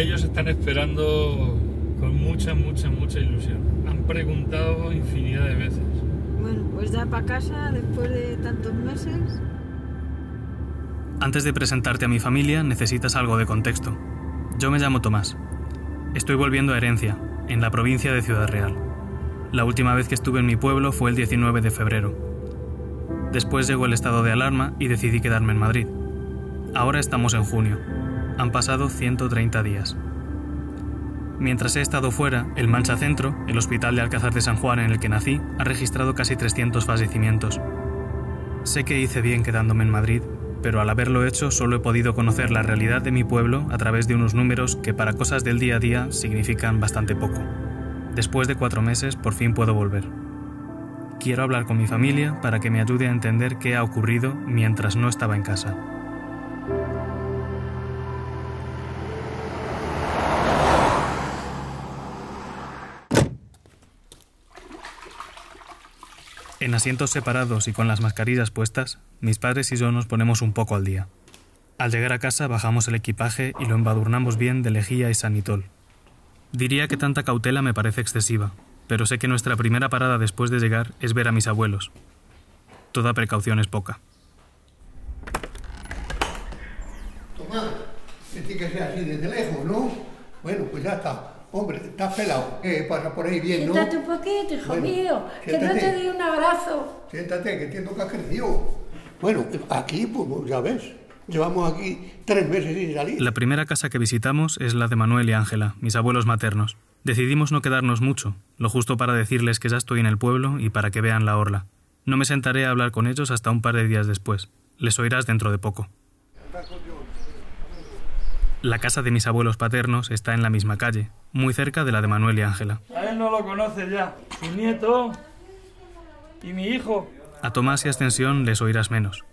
ellos están esperando con mucha, mucha, mucha ilusión. Han preguntado infinidad de veces. Bueno, pues ya para casa después de tantos meses. Antes de presentarte a mi familia necesitas algo de contexto. Yo me llamo Tomás. Estoy volviendo a Herencia, en la provincia de Ciudad Real. La última vez que estuve en mi pueblo fue el 19 de febrero. Después llegó el estado de alarma y decidí quedarme en Madrid. Ahora estamos en junio. Han pasado 130 días. Mientras he estado fuera, el Mancha Centro, el hospital de Alcázar de San Juan en el que nací, ha registrado casi 300 fallecimientos. Sé que hice bien quedándome en Madrid, pero al haberlo hecho solo he podido conocer la realidad de mi pueblo a través de unos números que para cosas del día a día significan bastante poco. Después de cuatro meses por fin puedo volver. Quiero hablar con mi familia para que me ayude a entender qué ha ocurrido mientras no estaba en casa. En asientos separados y con las mascarillas puestas, mis padres y yo nos ponemos un poco al día. Al llegar a casa bajamos el equipaje y lo embadurnamos bien de lejía y sanitol. Diría que tanta cautela me parece excesiva, pero sé que nuestra primera parada después de llegar es ver a mis abuelos. Toda precaución es poca. Tomás, tiene que ser así desde lejos, ¿no? Bueno, pues ya está. Hombre, estás pelado. ¿Qué pasa por ahí bien, no? Siéntate un poquito, hijo Bueno, mío, que no siéntate. te di un abrazo. Siéntate, que entiendo que has crecido. Bueno, aquí, pues ya ves, llevamos aquí tres meses sin salir. La primera casa que visitamos es la de Manuel y Ángela, mis abuelos maternos. Decidimos no quedarnos mucho, lo justo para decirles que ya estoy en el pueblo y para que vean la orla. No me sentaré a hablar con ellos hasta un par de días después. Les oirás dentro de poco. La casa de mis abuelos paternos está en la misma calle, muy cerca de la de Manuel y Ángela. A él no lo conoce ya. Mi nieto y mi hijo. A Tomás y Ascensión les oirás menos.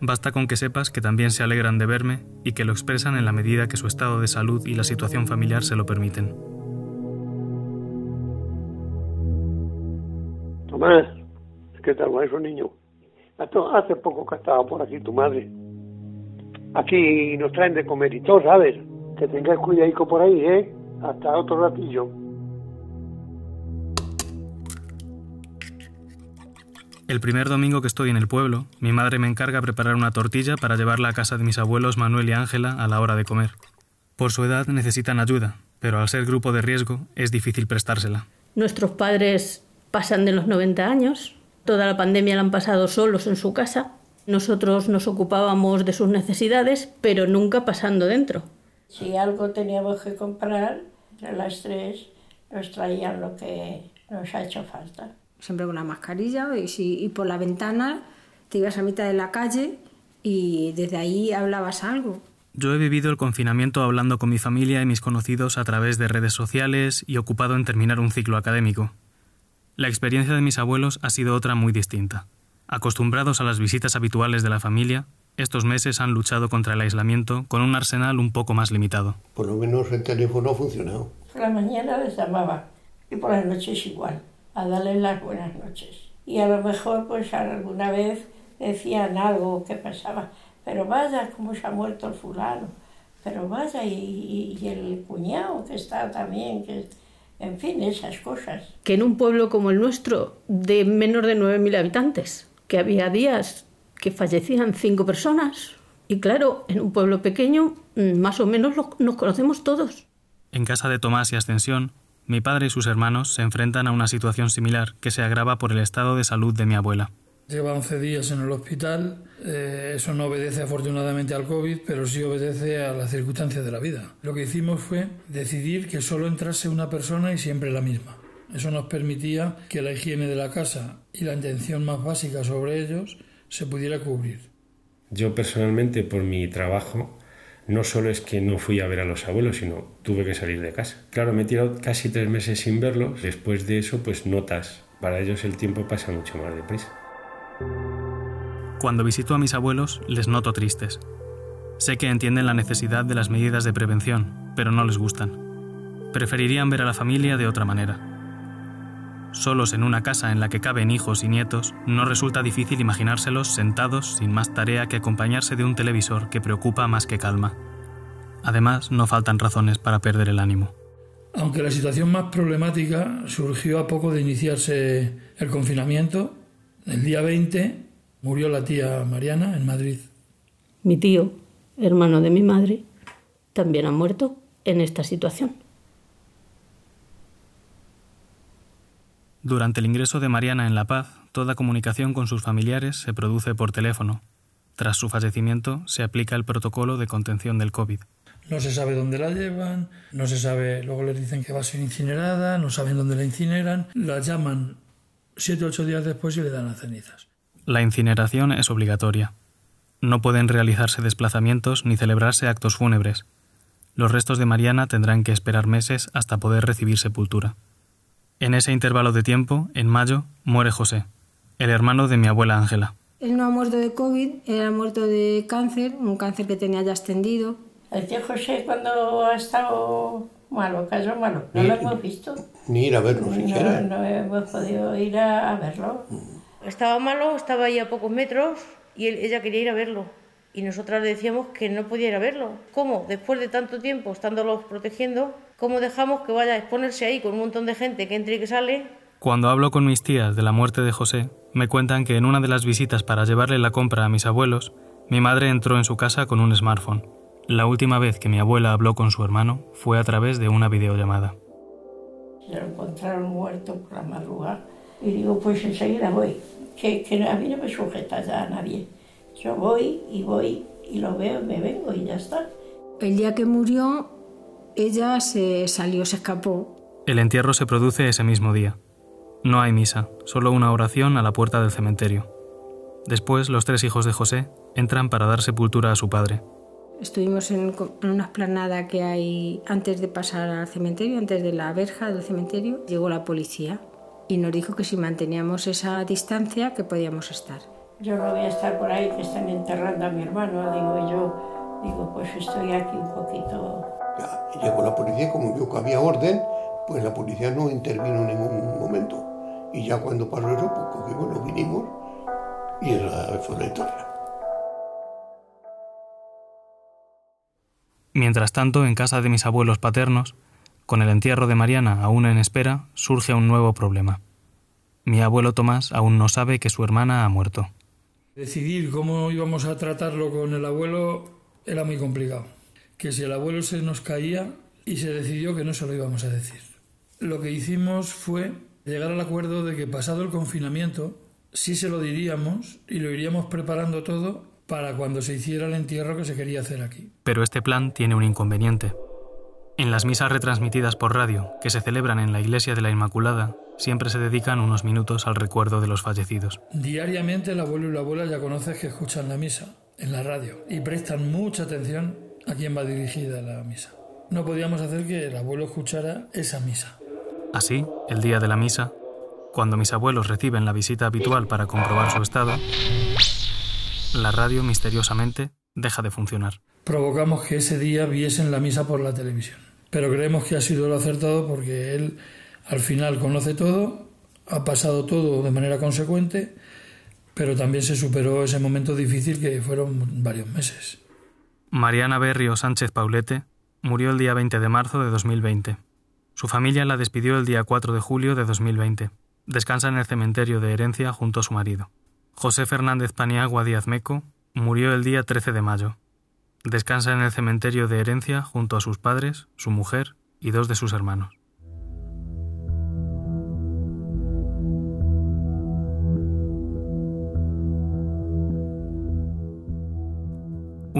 Basta con que sepas que también se alegran de verme y que lo expresan en la medida que su estado de salud y la situación familiar se lo permiten. Tomás, ¿qué tal va eso, niño? Hace- Hace poco que estaba por aquí tu madre. Aquí nos traen de comer y todo, ¿sabes? Que tengas cuidadico por ahí, ¿eh? Hasta otro ratillo. El primer domingo que estoy en el pueblo, mi madre me encarga preparar una tortilla para llevarla a casa de mis abuelos Manuel y Ángela a la hora de comer. Por su edad necesitan ayuda, pero al ser grupo de riesgo es difícil prestársela. Nuestros padres pasan de los 90 años, toda la pandemia la han pasado solos en su casa. Nosotros nos ocupábamos de sus necesidades, pero nunca pasando dentro. Si algo teníamos que comprar, entre las tres nos traían lo que nos ha hecho falta. Siempre con una mascarilla y, si, y por la ventana te ibas a mitad de la calle y desde ahí hablabas algo. Yo he vivido el confinamiento hablando con mi familia y mis conocidos a través de redes sociales y ocupado en terminar un ciclo académico. La experiencia de mis abuelos ha sido otra muy distinta. Acostumbrados a las visitas habituales de la familia, estos meses han luchado contra el aislamiento con un arsenal un poco más limitado. Por lo menos el teléfono ha funcionado. Por la mañana les llamaba y por las noches igual, a darles las buenas noches. Y a lo mejor pues alguna vez decían algo que pasaba, pero vaya cómo se ha muerto el fulano, pero vaya y, y- y el cuñado que está también, que en fin, esas cosas. Que en un pueblo como el nuestro, de menos de 9.000 habitantes, que había días que fallecían cinco personas. Y claro, en un pueblo pequeño, mm, más o menos lo- nos conocemos todos. En casa de Tomás y Ascensión, mi padre y sus hermanos se enfrentan a una situación similar que se agrava por el estado de salud de mi abuela. Lleva 11 días en el hospital. Eh, eso no obedece afortunadamente al COVID, pero sí obedece a las circunstancias de la vida. Lo que hicimos fue decidir que solo entrase una persona y siempre la misma. Eso nos permitía que la higiene de la casa y la atención más básica sobre ellos se pudiera cubrir. Yo personalmente, por mi trabajo, no solo es que no fui a ver a los abuelos, sino tuve que salir de casa. Claro, me he tirado casi tres meses sin verlos. Después de eso, pues notas. Para ellos el tiempo pasa mucho más deprisa. Cuando visito a mis abuelos, les noto tristes. Sé que entienden la necesidad de las medidas de prevención, pero no les gustan. Preferirían ver a la familia de otra manera. Solos en una casa en la que caben hijos y nietos, no resulta difícil imaginárselos sentados sin más tarea que acompañarse de un televisor que preocupa más que calma. Además, no faltan razones para perder el ánimo. Aunque la situación más problemática surgió a poco de iniciarse el confinamiento, el día 20 murió la tía Mariana en Madrid. Mi tío, hermano de mi madre, también ha muerto en esta situación. Durante el ingreso de Mariana en La Paz, toda comunicación con sus familiares se produce por teléfono. Tras su fallecimiento, se aplica el protocolo de contención del COVID. No se sabe dónde la llevan, no se sabe, luego les dicen que va a ser incinerada, no saben dónde la incineran, la llaman siete o ocho días después y le dan las cenizas. La incineración es obligatoria. No pueden realizarse desplazamientos ni celebrarse actos fúnebres. Los restos de Mariana tendrán que esperar meses hasta poder recibir sepultura. En ese intervalo de tiempo, en mayo, muere José, el hermano de mi abuela Ángela. Él no ha muerto de COVID, él ha muerto de cáncer, un cáncer que tenía ya extendido. El tío José cuando ha estado malo, cayó malo, no lo hemos visto. Ni ir a verlo No, siquiera. no hemos podido ir a, a verlo. Estaba malo, estaba ahí a pocos metros y él- ella quería ir a verlo. Y nosotras le decíamos que no podía ir a verlo. ¿Cómo? Después de tanto tiempo estándolos protegiendo, ¿cómo dejamos que vaya a exponerse ahí con un montón de gente que entra y que sale? Cuando hablo con mis tías de la muerte de José, me cuentan que en una de las visitas para llevarle la compra a mis abuelos, mi madre entró en su casa con un smartphone. La última vez que mi abuela habló con su hermano fue a través de una videollamada. Se lo encontraron muerto por la madrugada. Y digo, pues enseguida voy. Que, que a mí no me sujeta ya a nadie. Yo voy y voy y lo veo y me vengo y ya está. El día que murió, ella se salió, se escapó. El entierro se produce ese mismo día. No hay misa, solo una oración a la puerta del cementerio. Después, los tres hijos de José entran para dar sepultura a su padre. Estuvimos en, en una esplanada que hay antes de pasar al cementerio, antes de la verja del cementerio. Llegó la policía y nos dijo que si manteníamos esa distancia, que podíamos estar. Yo no voy a estar por ahí que están enterrando a mi hermano, digo yo. Digo, pues estoy aquí un poquito. Ya, y llegó la policía, como vio que había orden, pues la policía no intervino en ningún momento. Y ya cuando pasó eso, pues cogimos, nos vinimos y esa fue la historia. Mientras tanto, en casa de mis abuelos paternos, con el entierro de Mariana aún en espera, surge un nuevo problema. Mi abuelo Tomás aún no sabe que su hermana ha muerto. Decidir cómo íbamos a tratarlo con el abuelo era muy complicado. Que si el abuelo se nos caía y se decidió que no se lo íbamos a decir. Lo que hicimos fue llegar al acuerdo de que pasado el confinamiento sí se lo diríamos y lo iríamos preparando todo para cuando se hiciera el entierro que se quería hacer aquí. Pero este plan tiene un inconveniente. En las misas retransmitidas por radio, que se celebran en la Iglesia de la Inmaculada, siempre se dedican unos minutos al recuerdo de los fallecidos. Diariamente el abuelo y la abuela ya conoces que escuchan la misa en la radio y prestan mucha atención a quién va dirigida la misa. No podíamos hacer que el abuelo escuchara esa misa. Así, el día de la misa, cuando mis abuelos reciben la visita habitual para comprobar su estado, la radio misteriosamente deja de funcionar. Provocamos que ese día viesen la misa por la televisión. Pero creemos que ha sido lo acertado porque él al final conoce todo, ha pasado todo de manera consecuente, pero también se superó ese momento difícil que fueron varios meses. Mariana Berrio Sánchez Paulete murió el día 20 de marzo de 2020. Su familia la despidió el día 4 de julio de 2020. Descansa en el cementerio de Herencia junto a su marido. José Fernández Paniagua Díaz Meco murió el día 13 de mayo. Descansa en el cementerio de Herencia junto a sus padres, su mujer y dos de sus hermanos.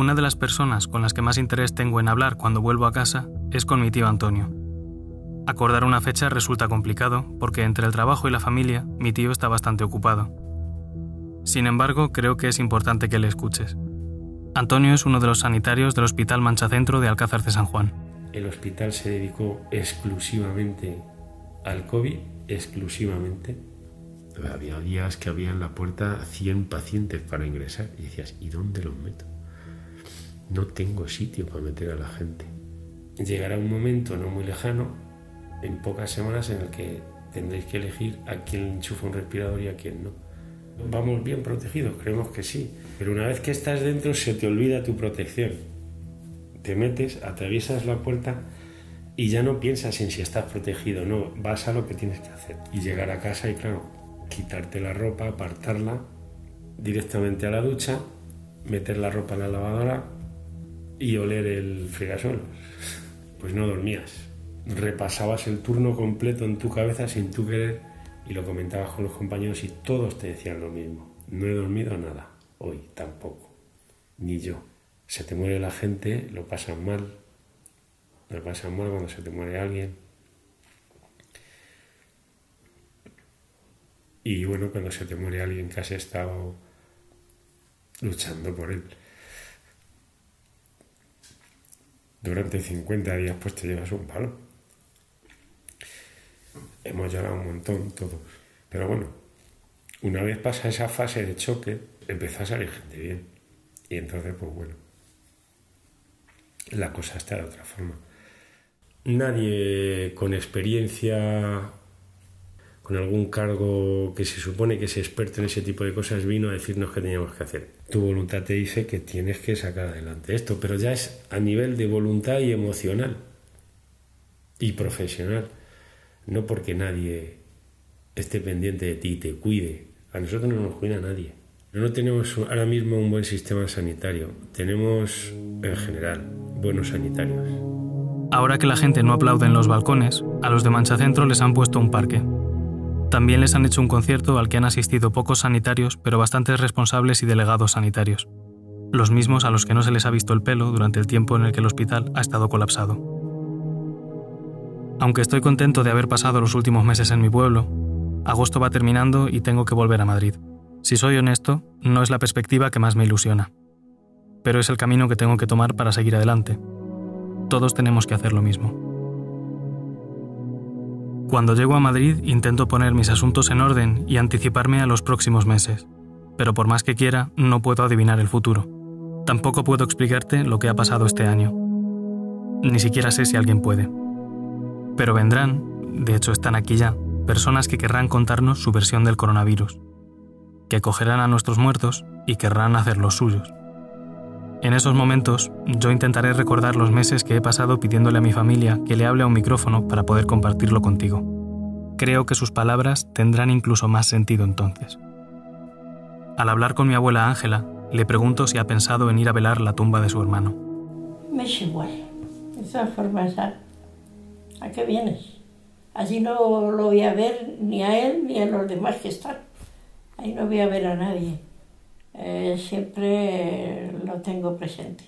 Una de las personas con las que más interés tengo en hablar cuando vuelvo a casa es con mi tío Antonio. Acordar una fecha resulta complicado porque entre el trabajo y la familia mi tío está bastante ocupado. Sin embargo, creo que es importante que le escuches. Antonio es uno de los sanitarios del Hospital Manchacentro de Alcázar de San Juan. El hospital se dedicó exclusivamente al COVID, exclusivamente. Había días que había en la puerta 100 pacientes para ingresar y decías, ¿y dónde los meto? No tengo sitio para meter a la gente. Llegará un momento no muy lejano, en pocas semanas, en el que tendréis que elegir a quién enchufa un respirador y a quién no. Vamos bien protegidos, creemos que sí, pero una vez que estás dentro se te olvida tu protección. te metes, atraviesas la puerta y ya no piensas en si estás protegido, no, vas a lo que tienes que hacer. Y llegar a casa y claro, quitarte la ropa, apartarla directamente a la ducha, meter la ropa en la lavadora y oler el frigasuelo. Pues no dormías. Repasabas el turno completo en tu cabeza sin tú querer y lo comentabas con los compañeros y todos te decían lo mismo. No he dormido nada, hoy tampoco, ni yo. Se te muere la gente, lo pasan mal, lo pasan mal cuando se te muere alguien. Y bueno, cuando se te muere alguien que has estado luchando por él. Durante 50 días pues te llevas un palo. Hemos llorado un montón todos. Pero bueno, una vez pasa esa fase de choque, empezó a salir gente bien. Y entonces, pues bueno, la cosa está de otra forma. Nadie con experiencia con algún cargo que se supone que es experto en ese tipo de cosas, vino a decirnos qué teníamos que hacer. Tu voluntad te dice que tienes que sacar adelante esto, pero ya es a nivel de voluntad y emocional y profesional, no porque nadie esté pendiente de ti y te cuide. A nosotros no nos cuida nadie. No tenemos ahora mismo un buen sistema sanitario, tenemos en general buenos sanitarios. Ahora que la gente no aplaude en los balcones, a los de Mancha Centro les han puesto un parque, también les han hecho un concierto al que han asistido pocos sanitarios, pero bastantes responsables y delegados sanitarios, los mismos a los que no se les ha visto el pelo durante el tiempo en el que el hospital ha estado colapsado. Aunque estoy contento de haber pasado los últimos meses en mi pueblo, agosto va terminando y tengo que volver a Madrid. Si soy honesto, no es la perspectiva que más me ilusiona, pero es el camino que tengo que tomar para seguir adelante. Todos tenemos que hacer lo mismo. Cuando llego a Madrid intento poner mis asuntos en orden y anticiparme a los próximos meses, pero por más que quiera no puedo adivinar el futuro. Tampoco puedo explicarte lo que ha pasado este año. Ni siquiera sé si alguien puede. Pero vendrán, de hecho están aquí ya, personas que querrán contarnos su versión del coronavirus, que cogerán a nuestros muertos y querrán hacer los suyos. En esos momentos, yo intentaré recordar los meses que he pasado pidiéndole a mi familia que le hable a un micrófono para poder compartirlo contigo. Creo que sus palabras tendrán incluso más sentido entonces. Al hablar con mi abuela Ángela, le pregunto si ha pensado en ir a velar la tumba de su hermano. Me es igual. De todas formas, ¿a, ¿a qué vienes? Allí no lo voy a ver ni a él ni a los demás que están. Ahí no voy a ver a nadie. Eh, siempre lo tengo presente.